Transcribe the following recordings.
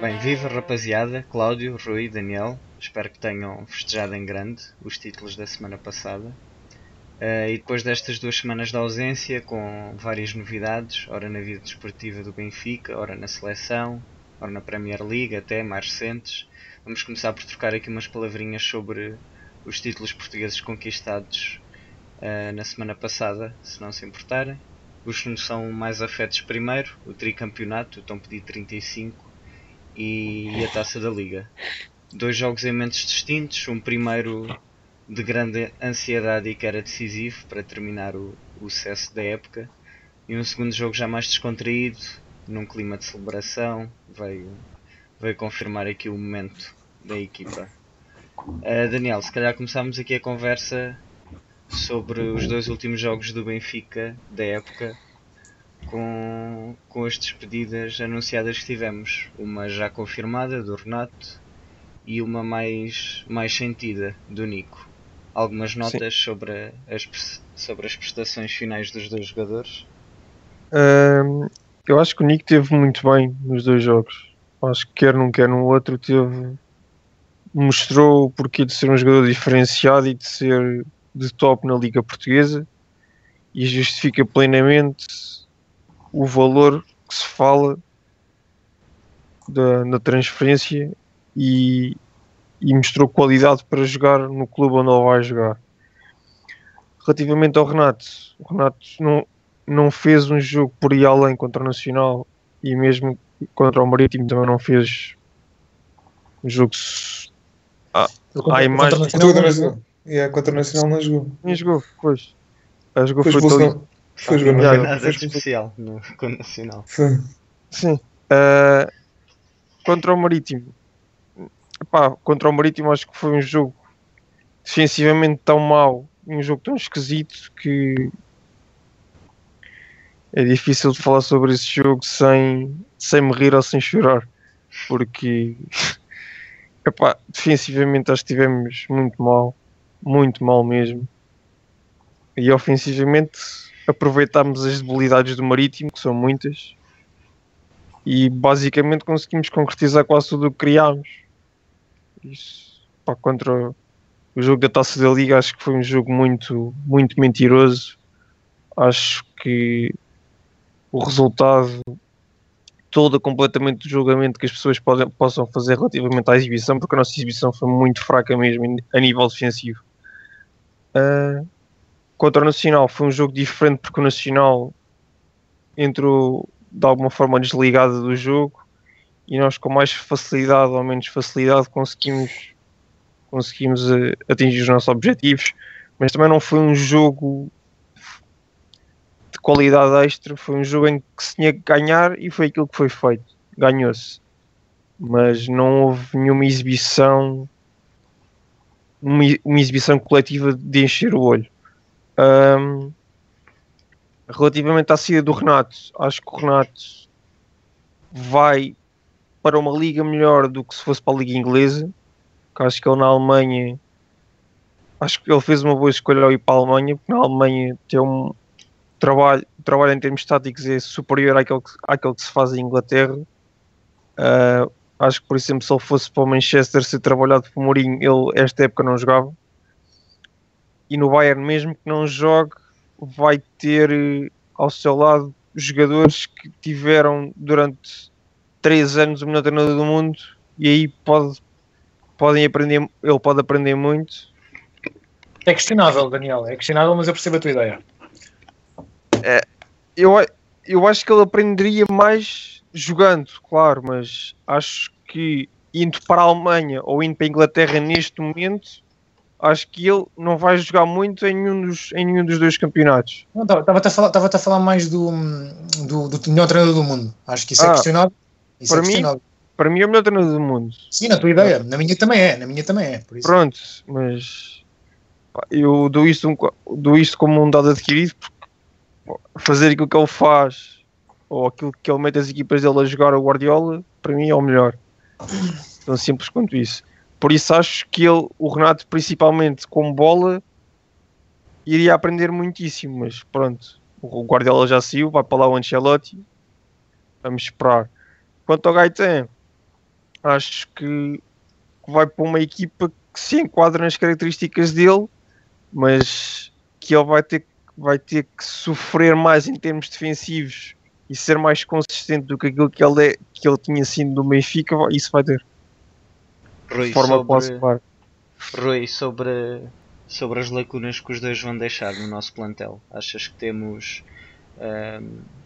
Bem, viva rapaziada, Cláudio, Rui, Daniel. Espero que tenham festejado em grande os títulos da semana passada. Uh, e depois destas duas semanas de ausência, com várias novidades, ora na vida desportiva do Benfica, ora na seleção, ora na Premier League, até mais recentes, vamos começar por trocar aqui umas palavrinhas sobre os títulos portugueses conquistados uh, na semana passada, se não se importarem. Os que nos são mais afetos primeiro, o tricampeonato, o Tom Pedido 35 e a Taça da Liga. Dois jogos em momentos distintos, um primeiro de grande ansiedade e que era decisivo para terminar o, o sucesso da época, e um segundo jogo já mais descontraído, num clima de celebração, veio, veio confirmar aqui o momento da equipa. Uh, Daniel, se calhar começámos aqui a conversa sobre os dois últimos jogos do Benfica da época com, com as despedidas anunciadas que tivemos. Uma já confirmada do Renato e uma mais, mais sentida do Nico. Algumas notas sobre as, sobre as prestações finais dos dois jogadores? Um, eu acho que o Nico teve muito bem nos dois jogos. Acho que quer num, quer no outro, teve mostrou o porquê de ser um jogador diferenciado e de ser de top na Liga Portuguesa e justifica plenamente o valor que se fala da, na transferência e, e mostrou qualidade para jogar no clube onde ele vai jogar. Relativamente ao Renato, o Renato não, não fez um jogo por ir além contra o Nacional e mesmo contra o Marítimo também não fez um jogo. Ah, a imagem. Contra o Nacional, é, contra o Nacional não jogou. Nem jogou, pois. A jogou foi, foi todo... Foi jogar não foi nada especial no, com o Nacional. Sim. Sim. Uh, contra o Marítimo. Epá, contra o Marítimo acho que foi um jogo defensivamente tão mau um jogo tão esquisito que é difícil de falar sobre esse jogo sem, sem me rir ou sem chorar porque epá, defensivamente acho que estivemos muito mal muito mal mesmo e ofensivamente aproveitámos as debilidades do Marítimo, que são muitas, e basicamente conseguimos concretizar quase tudo o que criámos. Isso, pá, contra o jogo da Taça da Liga, acho que foi um jogo muito, muito mentiroso. Acho que o resultado todo completamente do julgamento que as pessoas podem, possam fazer relativamente à exibição, porque a nossa exibição foi muito fraca mesmo a nível defensivo. Uh, contra o Nacional. Foi um jogo diferente porque o Nacional entrou de alguma forma desligado do jogo. E nós com mais facilidade ou menos facilidade conseguimos conseguimos uh, atingir os nossos objetivos. Mas também não foi um jogo de qualidade extra. Foi um jogo em que se tinha que ganhar e foi aquilo que foi feito. Ganhou-se. Mas não houve nenhuma exibição uma, uma exibição coletiva de encher o olho um, relativamente à saída do Renato, acho que o Renato vai para uma liga melhor do que se fosse para a liga inglesa. Que acho que ele na Alemanha acho que ele fez uma boa escolha ao ir para a Alemanha, porque na Alemanha tem um trabalho, trabalho em termos táticos é superior àquele que, àquele que se faz em Inglaterra. Uh, acho que, por exemplo, se ele fosse para o Manchester ser trabalhado por Mourinho, ele esta época não jogava e no Bayern, mesmo que não jogue, vai ter eh, ao seu lado jogadores que tiveram durante três anos o melhor treinador do mundo e aí pode, podem aprender, ele pode aprender muito. É questionável, Daniel, é questionável, mas eu percebo a tua ideia. É, eu, eu acho que ele aprenderia mais jogando, claro, mas acho que indo para a Alemanha ou indo para a Inglaterra neste momento acho que ele não vai jogar muito em nenhum dos, em nenhum dos dois campeonatos. Estava-te a, falar, a falar mais do, do, do melhor treinador do mundo. Acho que isso é ah, é questionável. Isso para, é questionável. Mim, para mim é o melhor treinador do mundo. Sim, na tua ideia. Na minha também é. Na minha também é. Pronto, mas eu dou isto, dou isto como um dado adquirido porque fazer aquilo que ele faz ou aquilo que ele mete as equipas dele a jogar o Guardiola, para mim é o melhor. Tão simples quanto isso. Por isso acho que ele, o Renato, principalmente com bola, iria aprender muitíssimo, mas pronto, o Guardiola já saiu, vai para lá o Ancelotti, vamos esperar. Quanto ao Gaetan, acho que vai para uma equipa que se enquadra nas características dele, mas que ele vai ter, vai ter que sofrer mais em termos defensivos e ser mais consistente do que aquilo que ele, é, que ele tinha sido no Benfica, isso vai ter. Rui, de forma sobre, Rui, sobre, sobre as lacunas que os dois vão deixar no nosso plantel, achas que temos.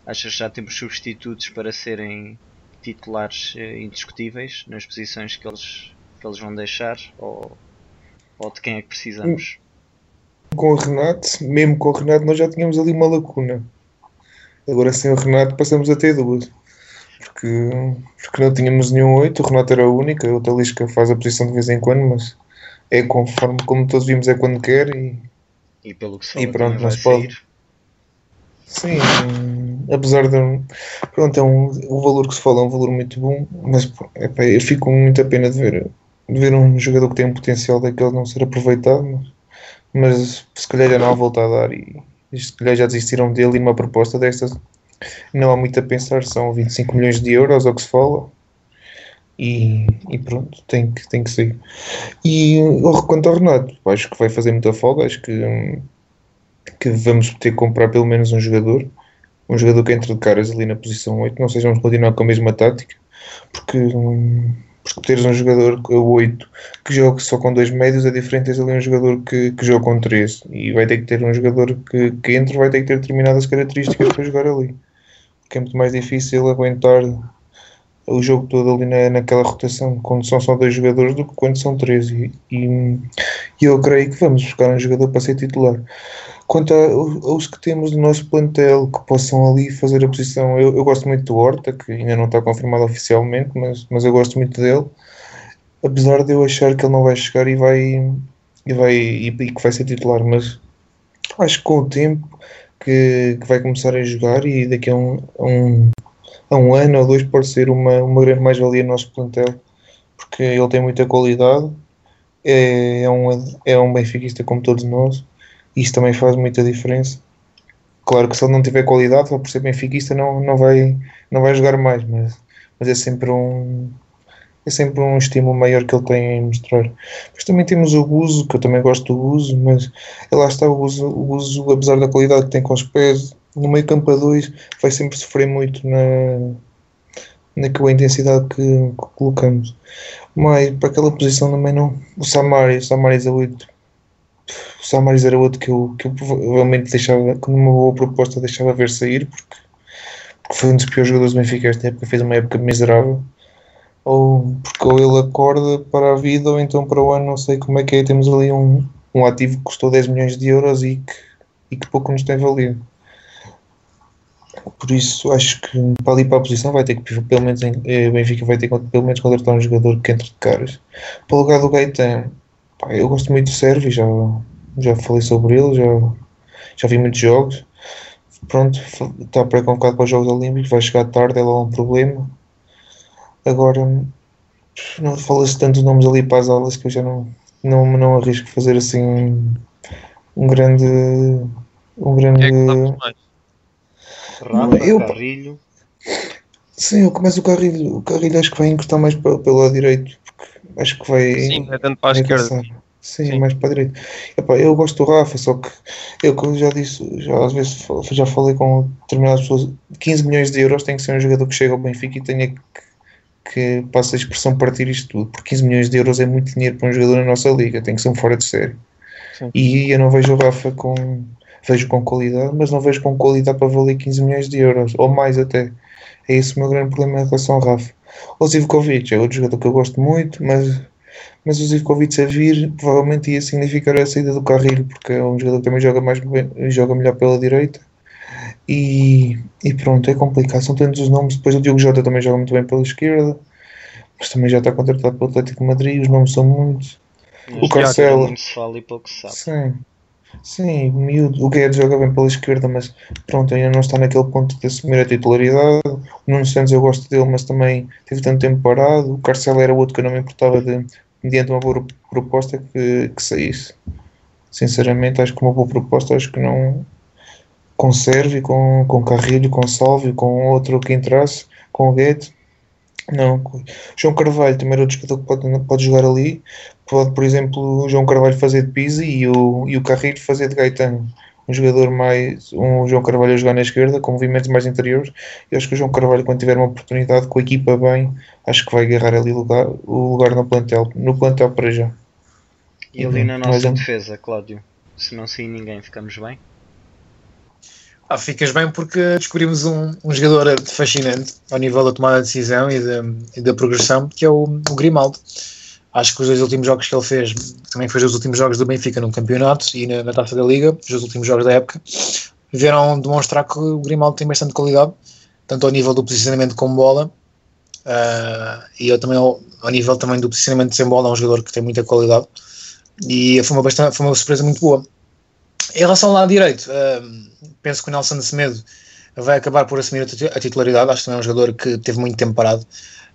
Achas que já temos substitutos para serem titulares uh, indiscutíveis nas posições que eles, que eles vão deixar? Ou, ou de quem é que precisamos? Com o Renato, mesmo com o Renato, nós já tínhamos ali uma lacuna. Agora sem o Renato passamos a ter duas. Porque, porque não tínhamos nenhum 8, o Renato era a única, o Talisca faz a posição de vez em quando, mas é conforme como todos vimos é quando quer e, e pelo que fala, e pronto, não se pode. Sim, apesar de pronto, é um, o valor que se fala é um valor muito bom, mas epá, eu fico com muita pena de ver, de ver um jogador que tem um potencial daquele não ser aproveitado, mas, mas se calhar já não há volta a dar e, se calhar já desistiram dele e uma proposta destas não há muito a pensar, são 25 milhões de euros, ao que se fala. E, e pronto, tem que, tem que ser. E quanto ao Renato, acho que vai fazer muita folga, acho que, que vamos ter que comprar pelo menos um jogador, um jogador que entre de caras ali na posição 8, não sei se vamos continuar com a mesma tática, porque porque teres um jogador 8 que joga só com dois médios é diferente teres ali um jogador que, que joga com três. E vai ter que ter um jogador que, que entre vai ter que ter determinadas características para jogar ali. Que é muito mais difícil aguentar o jogo todo ali na, naquela rotação quando são só dois jogadores do que quando são três. E, e, e eu creio que vamos buscar um jogador para ser titular Quanto aos que temos no nosso plantel que possam ali fazer a posição, eu, eu, gosto muito do Horta, que ainda não está confirmado oficialmente, mas, mas eu gosto muito dele. Apesar de eu achar que ele não vai chegar e vai e, vai, e, e que vai ser titular, mas acho que com o tempo que, que vai começar a jogar e daqui a um, a um, a um ano ou dois pode ser uma, uma grande mais-valia no nosso plantel, porque ele tem muita qualidade, é, é, um, é um benfiquista como todos nós isso também faz muita diferença. Claro que se ele não tiver qualidade, só por ser benfiquista, não, não, vai, não vai jogar mais, mas, mas é sempre um é sempre um estímulo maior que ele tem em mostrar. Mas também temos o Guzo, que eu também gosto do Guzo, mas lá está o Guzo, o Guzo, apesar da qualidade que tem com os pés, no meio campo a dois, vai sempre sofrer muito na, naquela intensidade que, que colocamos. Mas para aquela posição também não. O Samari, o Samari é 8 o Samaris era outro que eu, que eu provavelmente deixava, com uma boa proposta, deixava ver sair, porque, porque foi um dos piores jogadores do Benfica esta época, fez uma época miserável. Ou porque ou ele acorda para a vida, ou então para o ano, não sei como é que é. Temos ali um, um ativo que custou 10 milhões de euros e que, e que pouco nos tem valido. Por isso, acho que para ali para a posição vai ter que, pelo menos, eh, o Benfica vai ter que, pelo menos, contratar um jogador que entre de caras. Para o lugar do Gaetan, pá, eu gosto muito do Sérvio, já, já falei sobre ele, já, já vi muitos jogos. Pronto, está pré-convocado para os Jogos Olímpicos, vai chegar tarde, é lá um problema. Agora, não fala-se tantos nomes ali para as aulas que eu já não, não, não arrisco fazer assim um grande. Um grande. É que Rafa, eu, Carrilho. Sim, eu começo o Carrilho. O Carrilho acho que vai encostar mais pelo, pelo lado direito, porque acho que vai. Sim, é tanto para a esquerda. Sim, Sim, mais para a direita. Epá, eu gosto do Rafa, só que eu, como já disse, já às vezes já falei com determinadas pessoas, 15 milhões de euros tem que ser um jogador que chega ao Benfica e tenha que, que passa a expressão partir isto tudo, porque 15 milhões de euros é muito dinheiro para um jogador na nossa liga, tem que ser um fora de série. Sim. E eu não vejo o Rafa com vejo com qualidade, mas não vejo com qualidade para valer 15 milhões de euros, ou mais até. É esse o meu grande problema em relação ao Rafa. O Zivkovic é outro jogador que eu gosto muito, mas mas o Zivkovic a vir provavelmente ia significar a saída do Carrilho, porque é um jogador que também joga, mais, joga melhor pela direita. E, e pronto, é complicado. São tantos os nomes. Depois o Diogo Jota também joga muito bem pela esquerda, mas também já está contratado pelo Atlético de Madrid. Os nomes são muitos. o Carcelo. se fala e pouco se sabe. Sim. Sim, miúdo. O Guedes joga bem pela esquerda, mas pronto, ainda não está naquele ponto de assumir a titularidade. O Nuno Santos eu gosto dele, mas também teve tanto tempo parado. O Carcelo era outro que eu não me importava de, mediante uma boa proposta que, que saísse. sinceramente, acho que uma boa proposta, acho que não com com, com Carrilho, com Salvio, com outro que entrasse, com o Guedes. Não, João Carvalho também era outro jogador que pode, pode jogar ali. Pode, por exemplo, o João Carvalho fazer de Pisa e o, e o Carrilho fazer de Gaetano. Um jogador mais. Um João Carvalho a jogar na esquerda, com movimentos mais interiores. E acho que o João Carvalho, quando tiver uma oportunidade com a equipa bem, acho que vai agarrar ali lugar, o lugar no plantel, no plantel para já. E ali na nossa defesa, Cláudio, se não sair ninguém, ficamos bem? Ah, ficas bem porque descobrimos um, um jogador fascinante ao nível da tomada de decisão e, de, e da progressão, que é o, o, Grimaldo. Acho que os dois últimos jogos que ele fez, também foi os últimos jogos do Benfica no campeonato e na, na taça da Liga, os últimos jogos da época, vieram demonstrar que o Grimaldo tem bastante qualidade, tanto ao nível do posicionamento com bola uh, e eu também ao, ao, nível também do posicionamento sem bola, é um jogador que tem muita qualidade e foi uma, bastante, foi uma surpresa muito boa. Em relação ao lado direito, uh, penso que o Nelson Semedo vai acabar por assumir a titularidade. Acho que também é um jogador que teve muito tempo parado.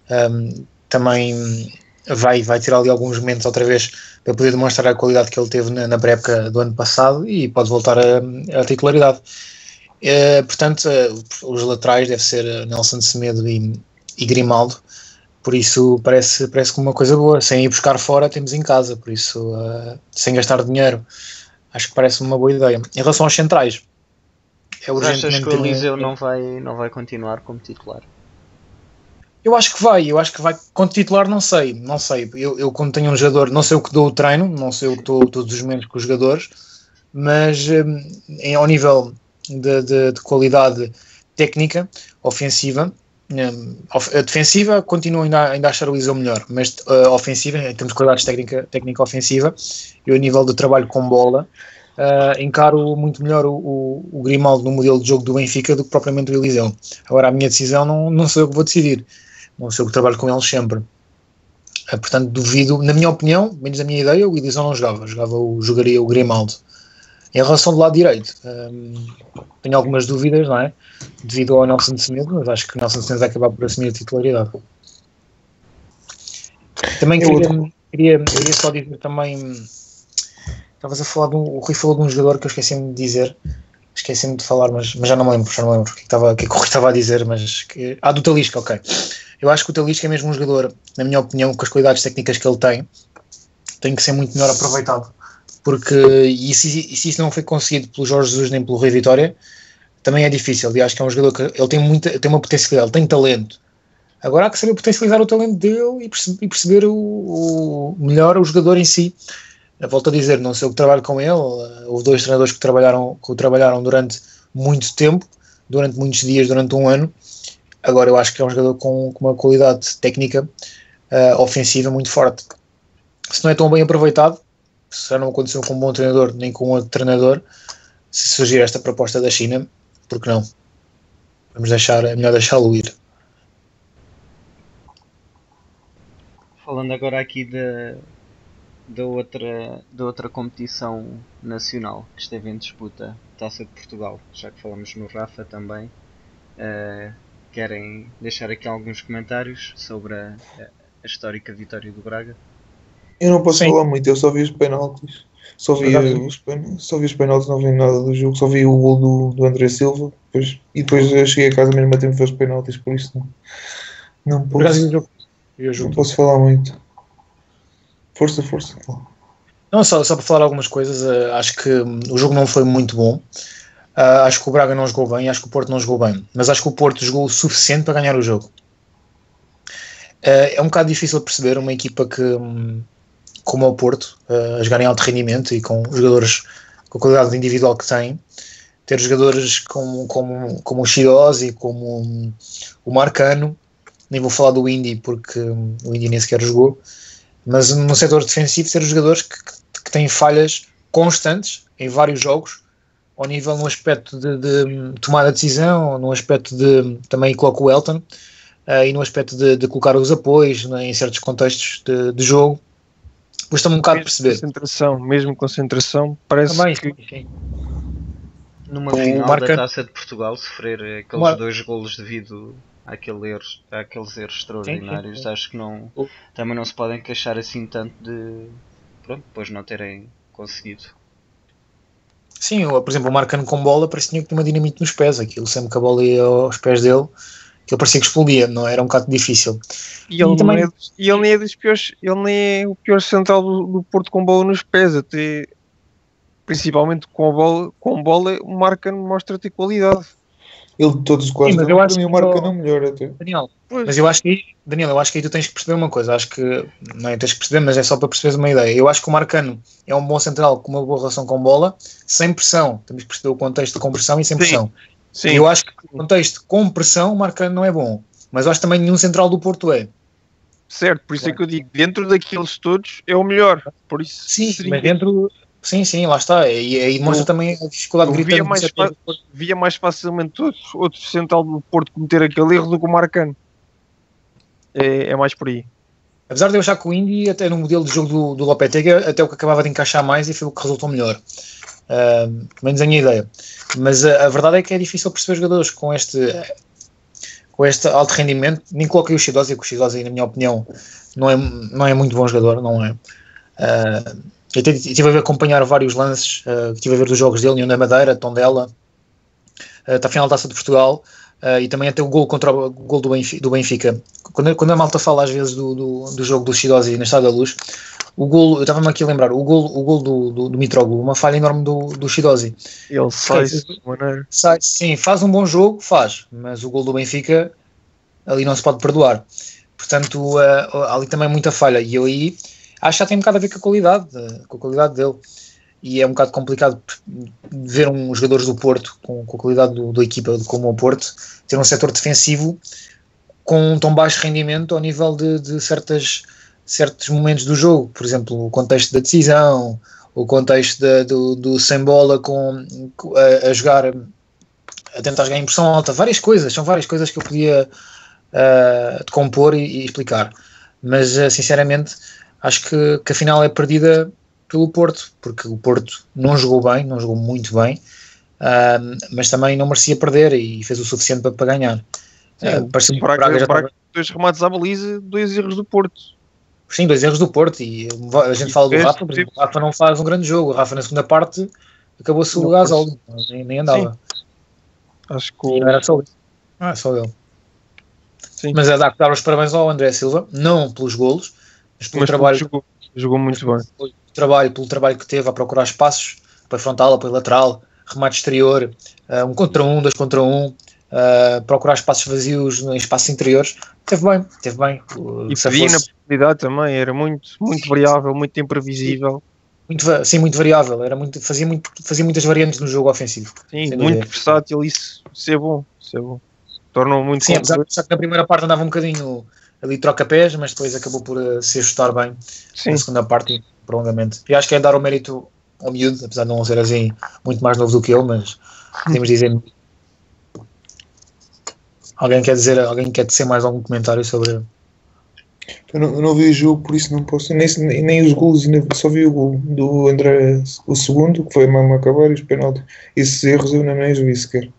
Um, também vai, vai tirar ali alguns momentos outra vez para poder demonstrar a qualidade que ele teve na, na pré-época do ano passado e pode voltar à titularidade. Uh, portanto, uh, os laterais deve ser Nelson Semedo e, e Grimaldo. Por isso parece, parece uma coisa boa. Sem ir buscar fora, temos em casa. Por isso, uh, sem gastar dinheiro, acho que parece uma boa ideia. Em relação aos centrais, é urgentemente. Achas que o Eliseu não vai, não vai continuar como titular? Eu acho que vai, eu acho que vai. Quanto titular, não sei, não sei. Eu, eu quando tenho um jogador, não sei o que dou o treino, não sei o que dou todos os momentos com os jogadores, mas hum, em, ao nível de, de, de qualidade técnica, ofensiva, um, a defensiva continuo ainda, ainda a achar o Eliseu melhor, mas uh, ofensiva, em termos de qualidades técnica, técnica ofensiva, e o nível de trabalho com bola, uh, encaro muito melhor o, o, o, Grimaldo no modelo de jogo do Benfica do que propriamente o Eliseu. Agora, a minha decisão não, não sou eu que vou decidir, não sou eu que trabalho com eles sempre. Uh, portanto, duvido, na minha opinião, menos na minha ideia, o Eliseu não jogava, jogava o, jogaria o Grimaldo. Em relação do lado direito, um, tenho algumas dúvidas, não é? Devido ao Nelson de Semedo, mas acho que o Nelson de Semedo vai acabar por assumir a titularidade. Também queria, queria, queria só dizer também Estavas a falar de um, o Rui falou de um jogador que eu esqueci-me de dizer. Esqueci-me de falar, mas, mas já não me lembro, já não me lembro o que, estava, que, é que o Rui estava a dizer, mas que, ah, do Talisca, ok. Eu acho que o Talisca é mesmo um jogador, na minha opinião, com as qualidades técnicas que ele tem, tem que ser muito melhor aproveitado. Porque, e se, e se isso não foi conseguido pelo Jorge Jesus nem pelo Rui Vitória, também é difícil. E acho que é um jogador que ele tem, muita, tem uma potencialidade, tem talento. Agora há que saber potencializar o talento dele e, perce, e perceber o, o, melhor o jogador em si volto a dizer, não sei o que trabalho com ele, houve dois treinadores que trabalharam, que o trabalharam durante muito tempo, durante muitos dias, durante um ano. Agora eu acho que é um jogador com, com uma qualidade técnica uh, ofensiva muito forte. Se não é tão bem aproveitado, se já não aconteceu com um bom treinador nem com outro treinador, se surgir esta proposta da China, por que não? Vamos deixar, é melhor deixá-lo ir. Falando agora aqui de, da outra, da outra competição nacional que esteve em disputa, Taça de Portugal, já que falamos no Rafa também. Uh, querem deixar aqui alguns comentários sobre a, a histórica vitória do Braga? Eu não posso Sim. falar muito, eu só vi os penaltis. Só vi, os, pen... só vi os penaltis, não vi nada do jogo, só vi o gol do, do André Silva depois, e depois cheguei a casa mesmo a tempo de ver os penaltis, por isso não, não posso, não posso falar muito. Força, força. Não, só, só para falar algumas coisas, uh, acho que um, o jogo não foi muito bom. Uh, acho que o Braga não jogou bem, acho que o Porto não jogou bem, mas acho que o Porto jogou o suficiente para ganhar o jogo. Uh, é um bocado difícil perceber uma equipa que, um, como o Porto, a jogar em alto rendimento e com jogadores com a qualidade individual que tem, ter jogadores como, como, como o Shirosi, como um, o Marcano, nem vou falar do Indy porque o Indy nem sequer jogou, mas no setor defensivo ter jogadores que, que, que têm falhas constantes em vários jogos, ao nível no aspecto de, de tomar a decisão, no aspecto de também coloco o Elton uh, e no aspecto de, de, colocar os apoios né, em certos contextos de, de jogo. Custa-me um bocado perceber. Concentração, mesmo concentração, parece também, que. Sim. Numa final marca... da Taça de Portugal, sofrer aqueles Mar... dois golos devido àquele erro, àqueles erros extraordinários, sim, sim, sim. acho que não, também não se podem queixar assim tanto de pronto, depois não terem conseguido. Sim, o- por exemplo, o Marcano com bola parecia que tinha uma dinamite nos pés. Aquilo sempre que a bola ia aos pés dele, aquilo parecia que explodia, não era um bocado difícil. E ele, E também- não é, dos- e ele nem é dos piores, ele nem é o pior central do, do Porto com bola nos pés, até principalmente com a bola, com bola o Marca mostra ter qualidade. Ele de todos quase. Sim, mas eu acho que o Marca o- não melhor até. Daniel, Pois. mas eu acho que aí, Daniel, eu acho que aí tu tens que perceber uma coisa. Acho que não é tens que perceber, mas é só para perceberes uma ideia. Eu acho que o Marcano é um bom central com uma boa relação com bola, sem pressão. Temos que perceber o contexto de com pressão e sem Sim. pressão. Sim, eu acho que o contexto com pressão, o Marcano não é bom. Mas eu acho também nenhum central do Porto é. certo, por isso é que eu digo, dentro daqueles todos é o melhor. Por isso Sim, seria- mas dentro. Sim, sim, lá está. E aí demonstra Eu- também a dificuldade eu via gritante mais fa- via mais facilmente outro, outro central do Porto cometer aquele erro do que o Marcano. É, é mais por aí. Apesar de eu achar que o Indy, até no modelo de jogo do, do Lopetegui, até o que acabava de encaixar mais e foi o que resultou melhor. Pelo menos a minha ideia. Mas a, a verdade é que é difícil perceber jogadores com este, com este alto rendimento. Nem coloquei o Shidozi, que o Shidozi, na minha opinião, não é, não é muito bom jogador, não é. Ah, eu tive- estive a ver- acompanhar vários lances, ah, estive a ver dos jogos dele, União da Madeira, Tondela, uh, está a final da Taça de Portugal. ah, e também até o gol contra o, o gol do Benfica. Do Benfica. Quando, quando a malta fala às vezes do, do, do jogo do Shidozi na Estado da Luz, o gol, eu estava-me aqui a lembrar, o gol, o gol do, do, do Mitroglou, uma falha enorme do, do Shidozi. Ele sai. Sai, sim, faz um bom jogo, faz, mas o gol do Benfica ali não se pode perdoar. Portanto, uh, ali também muita falha. E eu aí acho que já tem um bocado a ver com a qualidade, com a qualidade dele. E é um bocado complicado ver um jogadores do Porto com, com a qualidade do, da equipa como o Porto ter um setor defensivo com um tão baixo rendimento ao nível de, de certas, certos momentos do jogo. Por exemplo, o contexto da decisão, o contexto do, do sem bola com, a, a jogar a tentar jogar em pressão alta, várias coisas, são várias coisas que eu podia uh, decompor e, e explicar. Mas uh, sinceramente acho que, que a final é perdida pelo Porto, porque o Porto não jogou bem, não jogou muito bem, uh, mas também não merecia perder e fez o suficiente para, para ganhar. Uh, parecia que o Braga, Braga dois remates à baliza, dois erros do Porto. Sim, dois erros do Porto e a gente E fala do Rafa, exemplo, o Rafa não faz um grande jogo, o Rafa na segunda parte acabou-se o gasol, nem, nem andava. Acho que o, não era só ele. Era só ele. Sim. Mas é dar, dar os parabéns ao André Silva, não pelos golos, mas trabalho, jogou, jogou muito bem. pelo trabalho, pelo trabalho que teve a procurar espaços, apoio frontal, apoio lateral, remate exterior, uh, um contra um, dois contra um, uh, procurar espaços vazios em espaços interiores. Teve bem, teve bem. E pedia na fosse- profundidade também, era muito, muito variável, muito imprevisível. muito, sim, muito variável, era muito, fazia, muito, fazia muitas variantes no jogo ofensivo. Sim, muito versátil, isso, isso é bom. Isso é bom. Tornou muito Sim, apesar apesar que na primeira parte andava um bocadinho ali troca-pés, mas depois acabou por uh, se ajustar bem Sim, na segunda parte e prolongamento. E acho que é dar o mérito ao miúdo, apesar de não ser assim muito mais novo do que eu, mas podemos dizer. Alguém quer dizer, alguém quer dizer mais algum comentário sobre. Eu não, eu não vi o jogo, por isso não posso. Nem, nem, nem os ainda só vi o gol do André, o segundo, que foi mesmo acabar, e os penaltis. Esses erros eu ainda nem os vi sequer.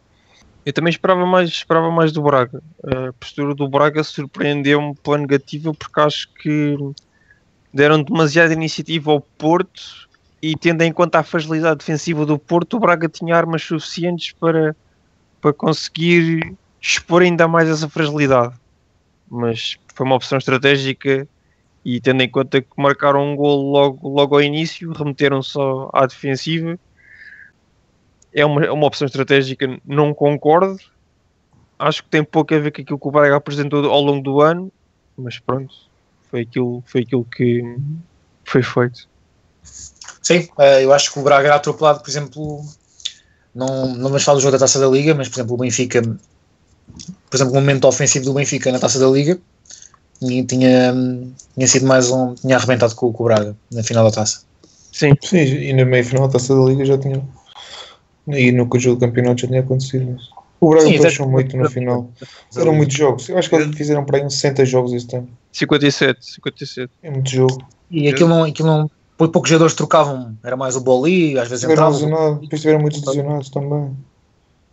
Eu também esperava mais, esperava mais do Braga. A postura do Braga surpreendeu-me pela negativa porque acho que deram demasiada iniciativa ao Porto e tendo em conta a fragilidade defensiva do Porto, o Braga tinha armas suficientes para, para conseguir expor ainda mais essa fragilidade. Mas foi uma opção estratégica e tendo em conta que marcaram um gol logo, logo ao início, remeteram só à defensiva. É uma, é uma opção estratégica, não concordo. Acho que tem pouco a ver com aquilo que o Braga apresentou ao longo do ano, mas pronto, foi aquilo, foi aquilo que foi feito. Sim, eh, eu acho que o Braga era atropelado, por exemplo, não, não vamos falar do jogo da Taça da Liga, mas por exemplo o Benfica, por exemplo, o momento ofensivo do Benfica na Taça da Liga tinha, tinha, tinha sido mais um, tinha arrebentado com, com o Braga na final da Taça. Sim, Sim, e na meia final da taça da Liga já tinha. E no jogo do campeonato já tinha acontecido. Mas... O Braga até- muito no final. Eram muitos jogos. Eu acho que eles fizeram para aí uns 60 jogos este ano. 57, 57. É muito jogo. E aquilo não, aquilo não pou- poucos jogadores trocavam, era mais o Boli, às vezes Tiveram entrava. lesionados. Depois tiveram muitos lesionados também.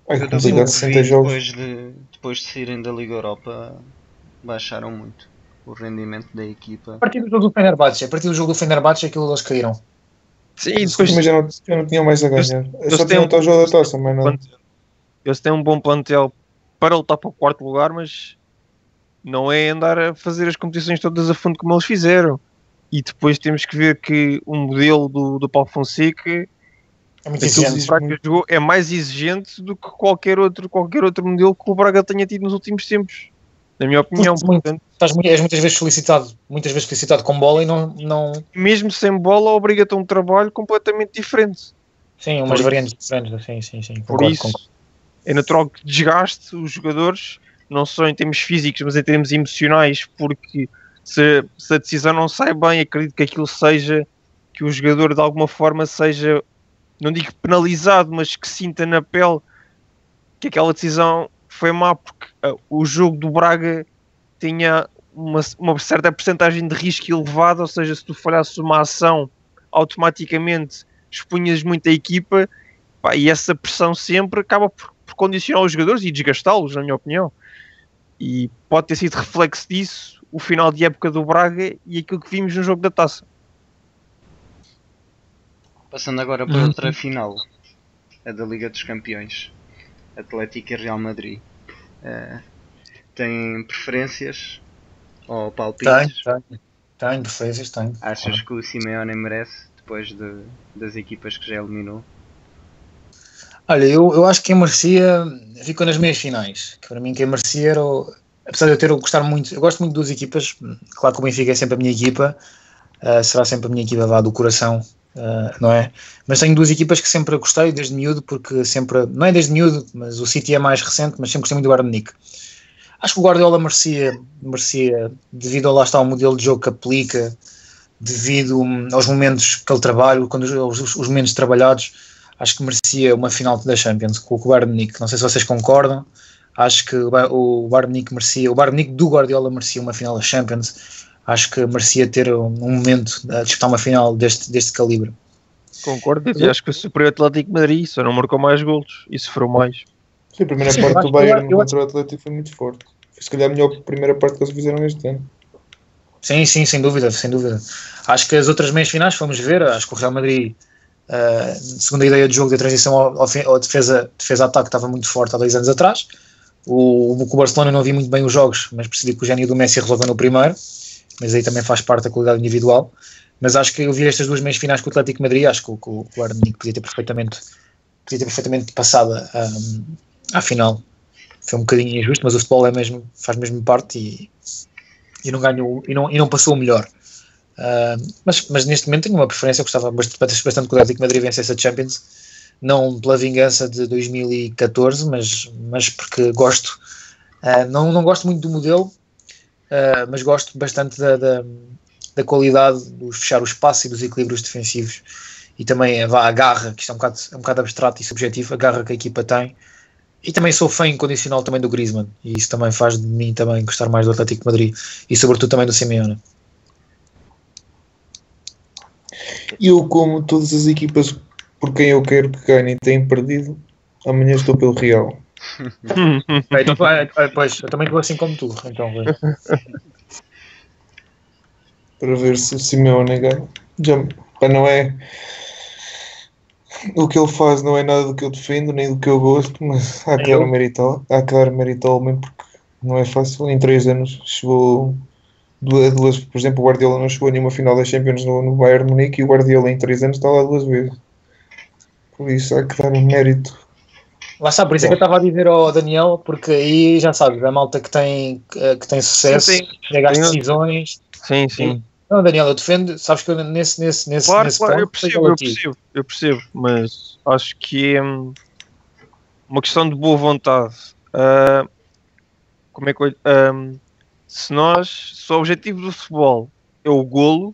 Ai, Eu também complicado, vi 60 jogos. depois de, depois de saírem da Liga Europa baixaram muito o rendimento da equipa. A partir do jogo do Fenerbahçe, a partir do jogo do Fenerbahçe aquilo eles caíram. Sim, depois Mas já não, já não tinham mais a ganhar. eles Só têm tinham um- o tal jogo da taça, mas não. Eles têm um bom plantel para lutar para o quarto lugar, mas não é andar a fazer as competições todas a fundo como eles fizeram. E depois temos que ver que o modelo do, do Paulo Fonseca, É muito exigente. jogou, é mais exigente do que qualquer outro, qualquer outro modelo que o Braga tenha tido nos últimos tempos. Na minha opinião, muito. portanto, Estás és muitas vezes solicitado, muitas vezes solicitado com bola e não, não mesmo sem bola, obriga-te a um trabalho completamente diferente. sim, umas Por isso- variantes diferentes, sim, sim, sim. Por Concordo, isso, concordo. é natural que desgaste os jogadores, não só em termos físicos, mas em termos emocionais, porque se, se a decisão não sai bem, acredito que aquilo seja que o jogador de alguma forma seja, não digo penalizado, mas que sinta na pele que aquela decisão foi má, porque ah, o jogo do Braga tinha uma, uma certa porcentagem de risco elevado, ou seja, se tu falhasses uma ação, automaticamente expunhas muito a equipa Pá, e essa pressão sempre acaba por, por condicionar os jogadores e desgastá-los, na minha opinião. E pode ter sido reflexo disso o final de época do Braga e aquilo que vimos no jogo da taça. Passando agora para Uhum. outra final, a da Liga dos Campeões, Atlético e Real Madrid. Eh, têm preferências ou palpites? Tenho, tenho. Tenho preferências, tenho. Achas que o Simeone merece depois de- das equipas que já eliminou? Olha, eu, eu acho que quem merecia ficou nas meias finais. Que para mim quem merecia era o, apesar de eu ter eu gostar muito, eu gosto muito de duas equipas, claro que o Benfica é sempre a minha equipa, ah, será sempre a minha equipa vá, do coração, ah, não é? Mas tenho duas equipas que sempre gostei desde miúdo, porque sempre, não é desde miúdo, mas o City é mais recente, mas sempre gostei muito do Bayern Munique. Acho que o Guardiola merecia, merecia devido ao lá está o modelo de jogo que aplica, devido hum, aos momentos que ele trabalha, quando os, os- os momentos trabalhados, acho que merecia uma final da Champions com o Bayern Munique. Não sei se vocês concordam. Acho que o Ba- o Bayern Munique merecia, o Bayern Munique do Guardiola merecia uma final da Champions. Acho que merecia ter um, um momento a disputar uma final deste, deste calibre. Concordo, e acho que o Superior Atlético de Madrid só não marcou mais golos e sofreu mais. Sim, a primeira Sim, parte do Bayern eu- contra o Atlético foi muito forte. Foi se calhar a melhor primeira parte que eles fizeram este ano. Sim, sim, sem dúvida, sem dúvida. Acho que as outras meias finais fomos ver, acho que o Real Madrid, uh, segundo a ideia de jogo da transição ao, ao, fe- ao defesa, defesa-ataque estava muito forte há dois anos atrás. O, o, Barcelona não vi muito bem os jogos, mas percebi que o gênio do Messi resolveu no primeiro, mas aí também faz parte da qualidade individual. Mas acho que eu vi estas duas meias finais com o Atlético Madrid, acho que, o- que Munique podia ter perfeitamente, podia ter perfeitamente passado um, à final. Foi um bocadinho injusto, mas o futebol é mesmo, faz mesmo parte e, e não ganhou e não, e não passou o melhor. Ah, mas, mas neste momento tenho uma preferência, gostava bastante, bastante que o Atlético Madrid vencesse a Champions, não pela vingança de 2014, mas, mas porque gosto, ah, não, não gosto muito do modelo, ah, mas gosto bastante da, da, da qualidade do fechar o espaço e dos equilíbrios defensivos e também a, a garra, que isto é um bocado, é um bocado abstrato e subjetivo, a garra que a equipa tem. E também sou fã incondicional também do Griezmann, e isso também faz de mim também gostar mais do Atlético de Madrid e sobretudo também do Simeone. E eu, como todas as equipas por quem eu quero que ganhem têm perdido, amanhã estou pelo Real. É, então, é, pois, eu também estou assim como tu. Então, é. para ver se o Simeone ganha. Já, pá, não é. O que ele faz não é nada do que eu defendo, nem do que eu gosto, mas há que dar Eu- mérito ao- há que dar mérito ao homem porque não é fácil. Em três anos chegou duas, duas por exemplo, o Guardiola não chegou a nenhuma final das Champions no, no Bayern de Munique e o Guardiola em três anos está lá duas vezes. Por isso há que dar um mérito. Lá está, por isso é que eu estava a dizer ao Daniel, porque aí já sabes, a malta que tem, que, tem sucesso, Sim, chega às Tenho- decisões. Sim, sim. Não, Daniel, eu defendo, sabes que eu nesse, nesse, nesse, Claro, nesse claro, eu ponto, sou percebo, eu percebo, eu percebo, mas acho que é hum, uma questão de boa vontade. Ah, como é que eu, hum, se nós, se o objetivo do futebol é o golo,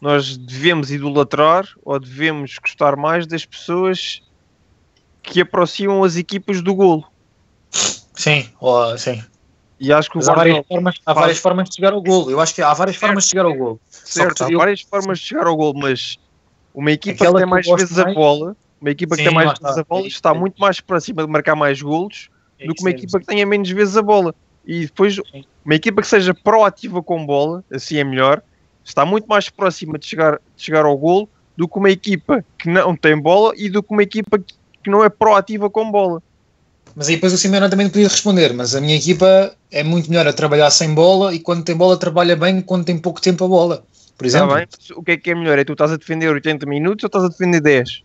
nós devemos idolatrar ou devemos gostar mais das pessoas que aproximam as equipas do golo. Sim, ó, sim. E acho que o há várias, formas, há várias formas de chegar ao golo. Eu acho que há várias Certo. formas de chegar ao golo. Só Certo, que há eu- várias formas de chegar ao gol, mas uma equipa Aquela que tem que mais vezes a mais- bola, uma equipa que Sim, tem mais vezes está. a bola, É está é muito mais próxima de marcar mais golos É do que uma mesmo. equipa que tenha menos vezes a bola. E depois, Sim. uma equipa que seja proativa com bola, assim é melhor, está muito mais próxima de chegar, de chegar ao golo do que uma equipa que não tem bola e do que uma equipa que não é proativa com bola. Mas aí depois o Simeone também podia responder, mas a minha equipa é muito melhor a trabalhar sem bola e quando tem bola trabalha bem quando tem pouco tempo a bola. Por exemplo. Tá bem, o que é que é melhor? É tu estás a defender 80 minutos ou estás a defender 10?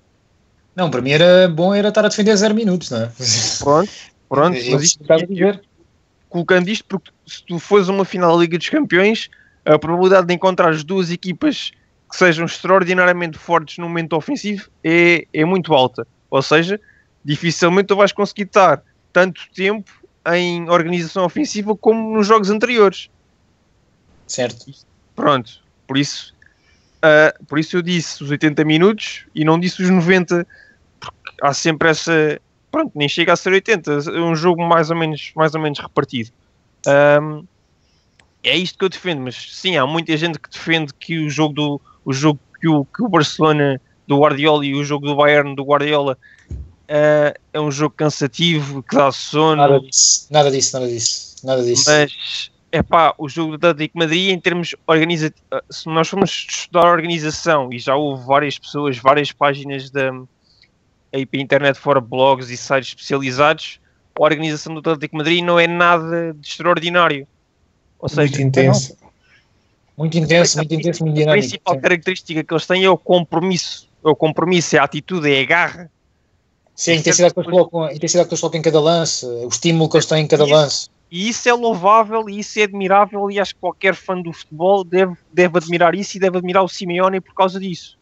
Não, para mim era bom era estar a defender 0 minutos, não é? Pronto, pronto. Eu mas isto, dizer. colocando isto, porque se tu fores uma final da Liga dos Campeões, a probabilidade de encontrar as duas equipas que sejam extraordinariamente fortes no momento ofensivo é, é muito alta. Ou seja, dificilmente tu vais conseguir estar tanto tempo em organização ofensiva como nos jogos anteriores. Certo. Pronto, por isso, ah, por isso eu disse os 80 minutos e não disse os 90, porque há sempre essa. Pronto, nem chega a ser 80, é um jogo mais ou menos, mais ou menos repartido. Ahm, é isto que eu defendo, mas sim, há muita gente que defende que o jogo do o jogo que o, que o Barcelona do Guardiola e o jogo do Bayern do Guardiola ah, é um jogo cansativo, que dá sono. Nada disso, nada disso, nada disso. Nada disso. Mas é pá, o jogo do Atlético de Madrid em termos organizativos, se nós formos estudar a organização e já houve várias pessoas, várias páginas da aí para a internet fora blogs e sites especializados, a organização do Atlético de Madrid não é nada de extraordinário. Ou seja, Muito intenso. Muito intenso, muito intenso, muito a dinâmico. principal Sim. característica que eles têm é o compromisso. É o compromisso, é a atitude, é a garra. Sim, a intensidade que eles colocam, a intensidade que eles colocam em cada lance, o estímulo que eles têm em cada lance. E isso é louvável e isso é admirável e acho que qualquer fã do futebol deve, deve admirar isso e deve admirar o Simeone por causa disso.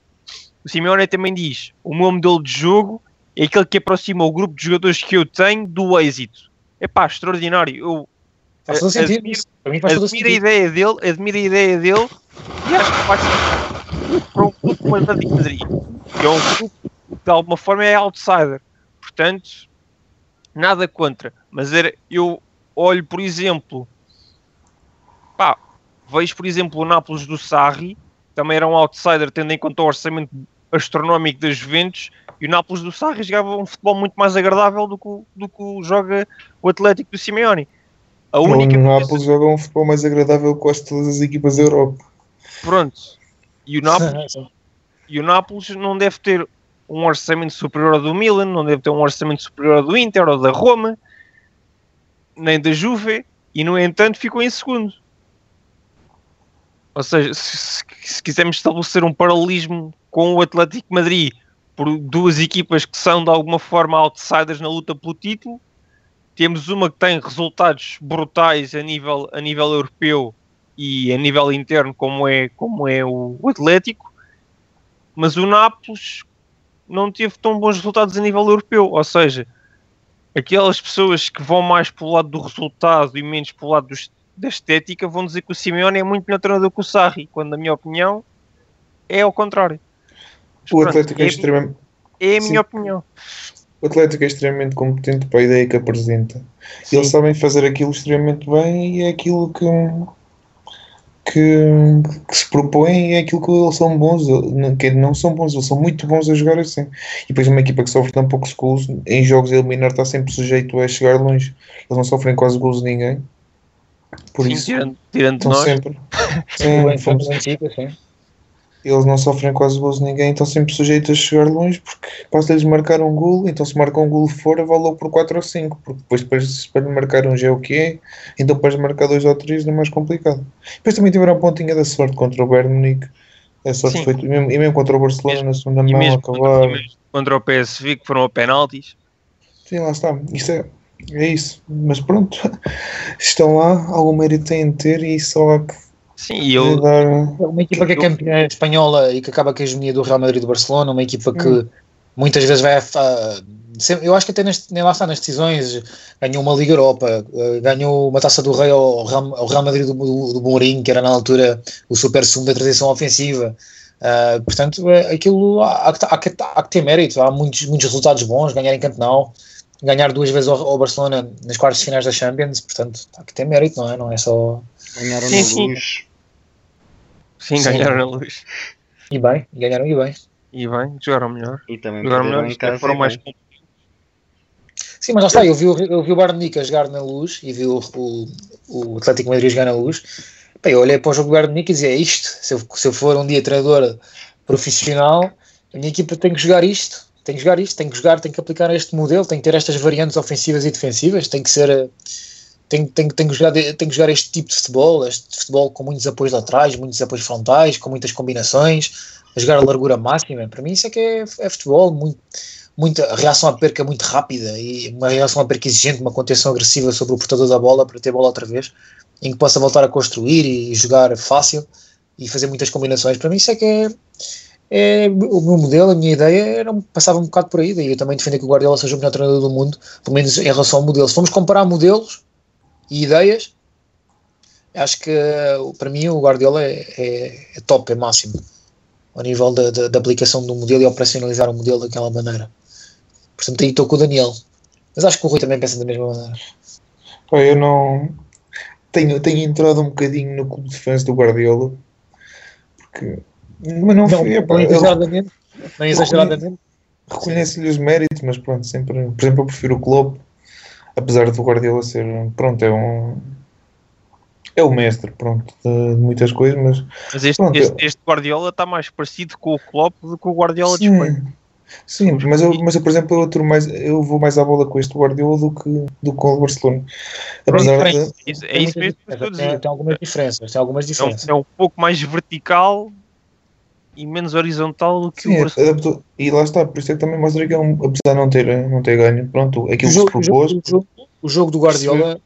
O Simeone também diz, o meu modelo de jogo é aquele que aproxima o grupo de jogadores que eu tenho do êxito. É pá, extraordinário. Eu Faz todo sentido. admiro, Para mim faz todo admiro a sentido. ideia dele, admiro a ideia dele e acho que faz sentido para um clube como o Atlético de Madrid, que é um clube que de alguma forma é outsider. Portanto, nada contra. Mas era, eu olho, por exemplo, pá, vejo, por exemplo, o Nápoles do Sarri, também era um outsider, tendo em conta o orçamento astronómico das Juventus, e o Nápoles do Sarri jogava um futebol muito mais agradável do que, o- do que o joga o Atlético do Simeone. A O única Nápoles joga um futebol mais agradável que quase todas as equipas da Europa. Pronto. E o Nápoles, e o Nápoles não deve ter um orçamento superior ao do Milan, não deve ter um orçamento superior ao do Inter ou da Roma, nem da Juve, e no entanto ficou em segundo. Ou seja, se, se- se quisermos estabelecer um paralelismo com o Atlético Madrid por duas equipas que são de alguma forma outsiders na luta pelo título, temos uma que tem resultados brutais a nível, a nível europeu e a nível interno como é, como é o Atlético, mas o Nápoles não teve tão bons resultados a nível europeu, ou seja, aquelas pessoas que vão mais pelo lado do resultado e menos pelo lado dos- da estética vão dizer que o Simeone é muito melhor treinador que o Sarri, quando na minha opinião é ao contrário. Mas O pronto, Atlético é, é, extremamente, é a Sim. minha opinião. o Atlético é extremamente competente para a ideia que apresenta. Sim. Eles sabem fazer aquilo extremamente bem e é aquilo que, que, que se propõem é aquilo que eles são bons. Que não são bons, eles são muito bons a jogar assim. E depois uma equipa que sofre tão poucos gols em jogos a eliminar está sempre sujeito a chegar longe. Eles não sofrem quase gols de ninguém. Por Sim, isso tirando, tirando estão nós, sempre. Sim, fomos- Benfica, sim. Eles não sofrem quase gols de ninguém, estão sempre sujeitos a chegar longe porque basta-lhes marcar um gol, então se marcar um gol fora, vale logo por 4 ou 5, porque depois, depois para marcar um já é o que é, então de marcar 2 ou 3 não é mais complicado. Depois também tiveram a pontinha da sorte contra o Bayern Munique, a sorte Sim. foi, e mesmo, e mesmo contra o Barcelona Mesmo- na segunda mão, mesmo acabar. contra o PSV que foram a penaltis. Sim, lá está, isso é, é isso, mas pronto, estão lá, algum mérito têm de ter e só há que Sim, e eu. Uma equipa que é campeã espanhola e que acaba com a hegemonia do Real Madrid e do Barcelona, uma equipa que muitas vezes vai. a- eu acho que até neste, nem lá está nas decisões, ganhou uma Liga Europa, eh, ganhou uma taça do Rei ao Real, ao Real Madrid do, do, do Mourinho, que era na altura o super sumo da transição ofensiva. Ah, portanto, é, aquilo há, há que, há, que, há que ter mérito, há muitos, muitos resultados bons, ganhar em Nou, ganhar duas vezes ao, ao Barcelona nas quartas de finais da Champions, portanto, há que ter mérito, não é? Não é só. Na sim. luz. Sim, Sim. ganharam na luz. E bem, ganharam e bem. E bem, jogaram melhor. E também Jogaram melhor, em casa. foram mais bem. Sim, mas lá está, eu vi, o- eu vi o Bayern de Munique a jogar na luz e vi o, o, o Atlético Madrid a jogar na luz. Bem, eu olhei para o jogo do Munique e dizia, é isto, se eu, se eu for um dia treinador profissional, a minha equipa tem que jogar isto, tem que jogar isto, tem que jogar, tem que aplicar este modelo, tem que ter estas variantes ofensivas e defensivas, tem que ser. Tem, tem, tem, que jogar, tem que jogar este tipo de futebol, este futebol com muitos apoios laterais, muitos apoios frontais, com muitas combinações, a jogar a largura máxima. Para mim, isso é que é, é futebol, muito, muita reação à perca muito rápida e uma reação à perca exigente, uma contenção agressiva sobre o portador da bola para ter bola outra vez, em que possa voltar a construir e jogar fácil e fazer muitas combinações. Para mim, isso é que é, é o meu modelo, a minha ideia era, passava um bocado por aí. Daí eu também defendo que o Guardiola seja o melhor treinador do mundo, pelo menos em relação ao modelo. Se formos comparar modelos e ideias, acho que para mim o Guardiola é, é- é top, é máximo ao nível da, da- da aplicação do modelo e operacionalizar o modelo daquela maneira. Portanto, aí estou com o Daniel. Mas acho que o Rui também pensa da mesma maneira. Eu não tenho, tenho entrado um bocadinho no clube de fãs do Guardiola porque mas não, Não, epá, não exageradamente. Não exageradamente. reconhece-lhe os méritos, mas pronto, sempre, por exemplo, eu prefiro o Klopp, apesar do Guardiola ser, pronto, é um é o mestre, pronto, de, de muitas coisas, mas Mas este, Pronto, este, este Guardiola está mais parecido com o Klopp do que o Guardiola de Espanha. sim, sim, mas eu, mas eu, por exemplo, eu, mais, eu vou mais à bola com este Guardiola do que, do que com o Barcelona. Apesar de, diferente. Isso- é isso mesmo que eu estou a diferenças, tem, dizer. tem algumas diferenças. Tem algumas É um, diferenças. é um pouco mais vertical e menos horizontal do que sim, o Barcelona. adaptou, e lá está, por isso é que também é um, apesar de não ter, não ter ganho, pronto, aquilo o, que se jogo, o, propôs, jogo, o, jogo, o jogo do Guardiola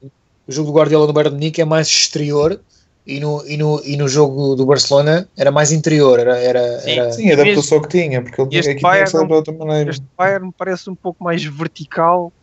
o jogo do Guardiola no Bayern de Munique é mais exterior e no, e no, e no jogo do Barcelona era mais interior era, era, Sim, era- sim, adaptou só o que tinha, porque ele tinha, este Bayern de outra maneira. Este Bayern me parece um pouco mais vertical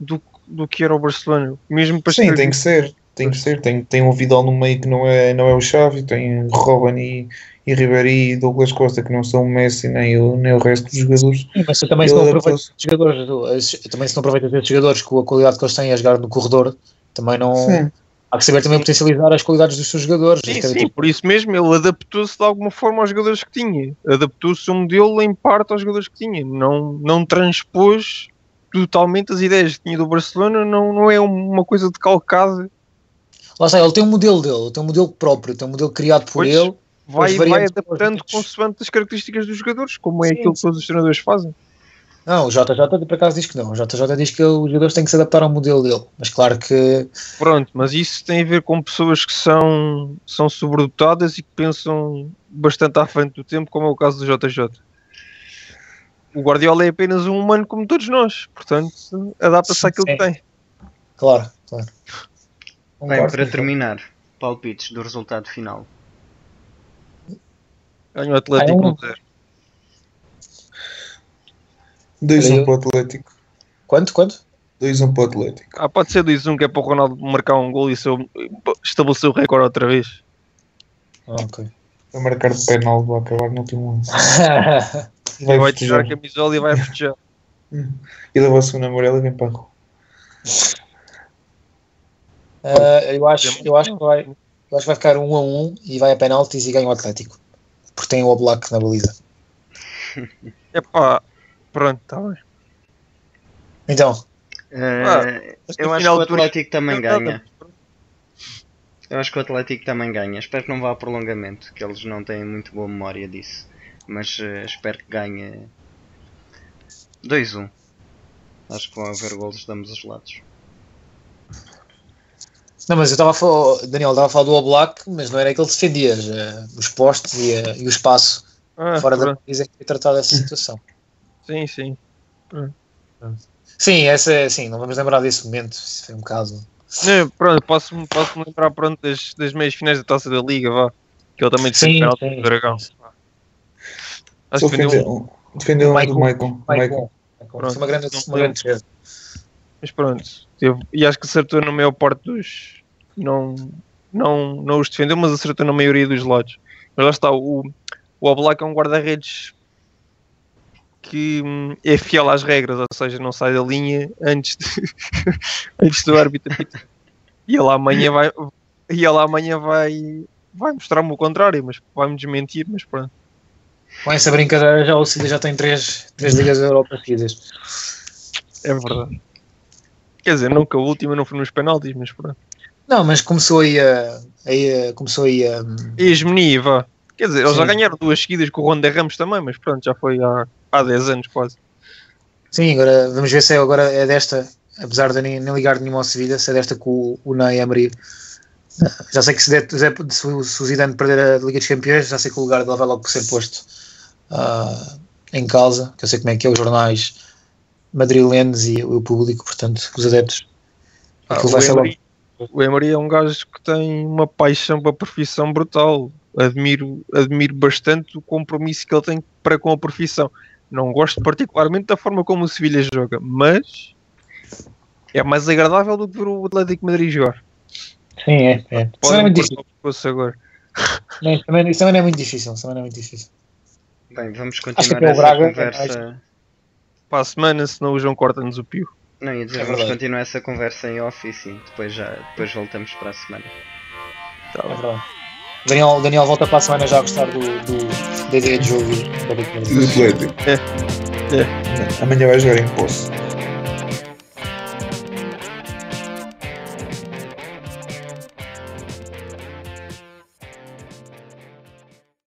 do, do que era o Barcelona. Mesmo para Sim, ser- tem que ser, tem que ser. Tem, tem um Vidal no meio que não é, não é o Xavi, tem Robin e, e Ribéry e Douglas Costa que não são o Messi nem o, nem o resto dos jogadores. Sim, mas também se não aproveita jogadores também se não aproveita desses jogadores com a qualidade que eles têm a jogar no corredor também não Sim, há que saber também potencializar as qualidades dos seus jogadores Sim, Cada sim, tipo- por isso mesmo ele adaptou-se de alguma forma aos jogadores que tinha. Adaptou-se o modelo em parte aos jogadores que tinha. Não, não transpôs totalmente as ideias que tinha do Barcelona. Não, não é uma coisa decalcada. lá está, ele tem um modelo dele ele tem um modelo próprio, tem um modelo criado por Pois, ele Vai, vai adaptando consoante as características dos jogadores, como é Sim, aquilo que todos os treinadores fazem. não, o JJ por acaso diz que não o JJ diz que os jogadores têm que se adaptar ao modelo dele mas claro que Pronto, mas isso tem a ver com pessoas que são, são sobredotadas e que pensam bastante à frente do tempo, como é o caso do JJ. O Guardiola é apenas um humano como todos nós, portanto, adapta-se Sim, àquilo que sim. tem. claro, claro Bem, para terminar, palpites do resultado final. Ganha o Atlético Ah, é um- 1-0. 2-1 Eu- para o Atlético. quanto, quanto? 2-1 para o Atlético. Ah, pode ser 2-1 que é para o Ronaldo marcar um gol e seu- estabelecer o recorde outra vez. Ah, ok. Vai marcar de penal, vai acabar no último lance. Vai, vai tirar a camisola e vai festejar. E leva a segunda amarela e vem para a rua. Ah, eu, acho, eu, acho que vai, eu acho que vai ficar um a um e vai a penaltis e ganha o Atlético. Porque tem o Oblak na baliza. Epá, pronto, está bem. Então, Mas eu acho que o Atlético também ganha. Eu acho que o Atlético também ganha. Espero que não vá a prolongamento, que eles não têm muito boa memória disso. Mas eh, espero que ganhe 2-1. Acho que vão haver golos de ambos os lados. Não, mas eu estava a falar, Daniel, estava a falar do Oblak, mas não era que ele defendia. já, os postos e, a- e o espaço Ah, fora da pronto. baliza é que foi tratado essa situação. Sim, sim. Sim, essa é assim, não vamos lembrar desse momento. Isso foi um caso. Não, pronto, posso-me posso -me lembrar pronto, das, das meias finais da taça da Liga, vá. Que ele também defende Sim, penalti sim. do Dragão. Acho que defendeu um, defendeu, defendeu um do Michael. Michael. Vai Michael. Pronto, Foi uma grande, uma grande defesa. mas pronto. Teve, e acho que acertou na maior parte dos. Não, não, não os defendeu, mas acertou na maioria dos lados. Mas lá está, o, o Oblak é um guarda-redes que hum, é fiel às regras, ou seja, não sai da linha antes, de, antes do árbitro. E ele amanhã vai. E ele amanhã vai, vai mostrar-me o contrário, mas vai-me desmentir, mas pronto. Com essa brincadeira, já o Cida já tem três, três Ligas da Europa seguidas. É verdade. Quer dizer, nunca a última não foi nos penaltis, mas pronto. Não, mas começou aí a. aí a- começou aí a. E a hegemonia, vá. Quer dizer, eles já ganharam duas seguidas com o Ronda Ramos também, mas pronto, já foi há, há 10 anos quase. Sim, agora vamos ver se é, agora é desta, apesar de nem, nem ligar nenhuma ao Sevilha, se é desta que o, o Ney Emery. Já sei que se, der, se, o Zidane perder a Liga dos Campeões, já sei que o lugar dele vai logo ser posto ah, em causa, que eu sei como é que é os jornais madrilenos e o público, portanto, os adeptos. Ah, o. Emery, o Emery é um gajo que tem uma paixão para a profissão brutal. Admiro, admiro bastante o compromisso que ele tem para com a profissão. Não gosto particularmente da forma como o Sevilha joga, mas é mais agradável do que ver o Atlético Madrid jogar. Sim, é. é. Isso é Podem muito difícil. agora. Não, também- Isso também não é muito difícil. isso Também não é muito difícil. Bem, vamos continuar é essa Braga, conversa. Para a semana, senão o João corta-nos o pio. Não, ia dizer, É vamos continuar essa conversa em off e sim, depois, já, depois voltamos para a semana. Tá É verdade. O Daniel, Daniel volta para a semana já a gostar do, do, da ideia de jogo. do Atlético Atlético. É. Amanhã vai jogar em Poço.